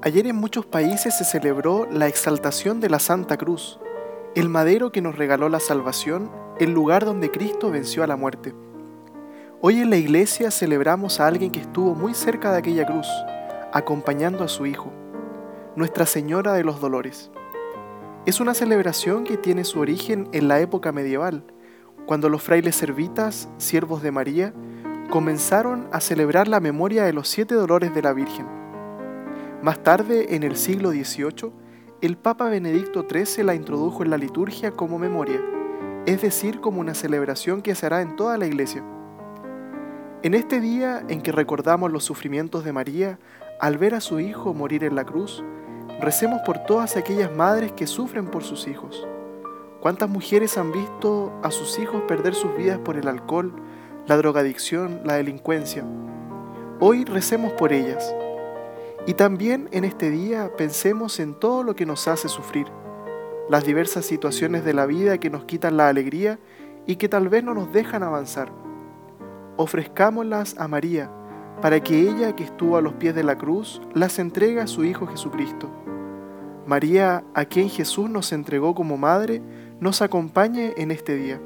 Ayer en muchos países se celebró la exaltación de la Santa Cruz, el madero que nos regaló la salvación, el lugar donde Cristo venció a la muerte. Hoy en la iglesia celebramos a alguien que estuvo muy cerca de aquella cruz, acompañando a su Hijo, Nuestra Señora de los Dolores. Es una celebración que tiene su origen en la época medieval, cuando los frailes servitas, siervos de María, comenzaron a celebrar la memoria de los siete dolores de la Virgen. Más tarde, en el siglo XVIII, el Papa Benedicto XIII la introdujo en la liturgia como memoria, es decir, como una celebración que se hará en toda la iglesia. En este día en que recordamos los sufrimientos de María al ver a su hijo morir en la cruz, recemos por todas aquellas madres que sufren por sus hijos. ¿Cuántas mujeres han visto a sus hijos perder sus vidas por el alcohol, la drogadicción, la delincuencia? Hoy recemos por ellas y también en este día pensemos en todo lo que nos hace sufrir, las diversas situaciones de la vida que nos quitan la alegría y que tal vez no nos dejan avanzar. Ofrezcámoslas a María, para que ella que estuvo a los pies de la cruz las entregue a su Hijo Jesucristo. María, a quien Jesús nos entregó como madre, nos acompañe en este día.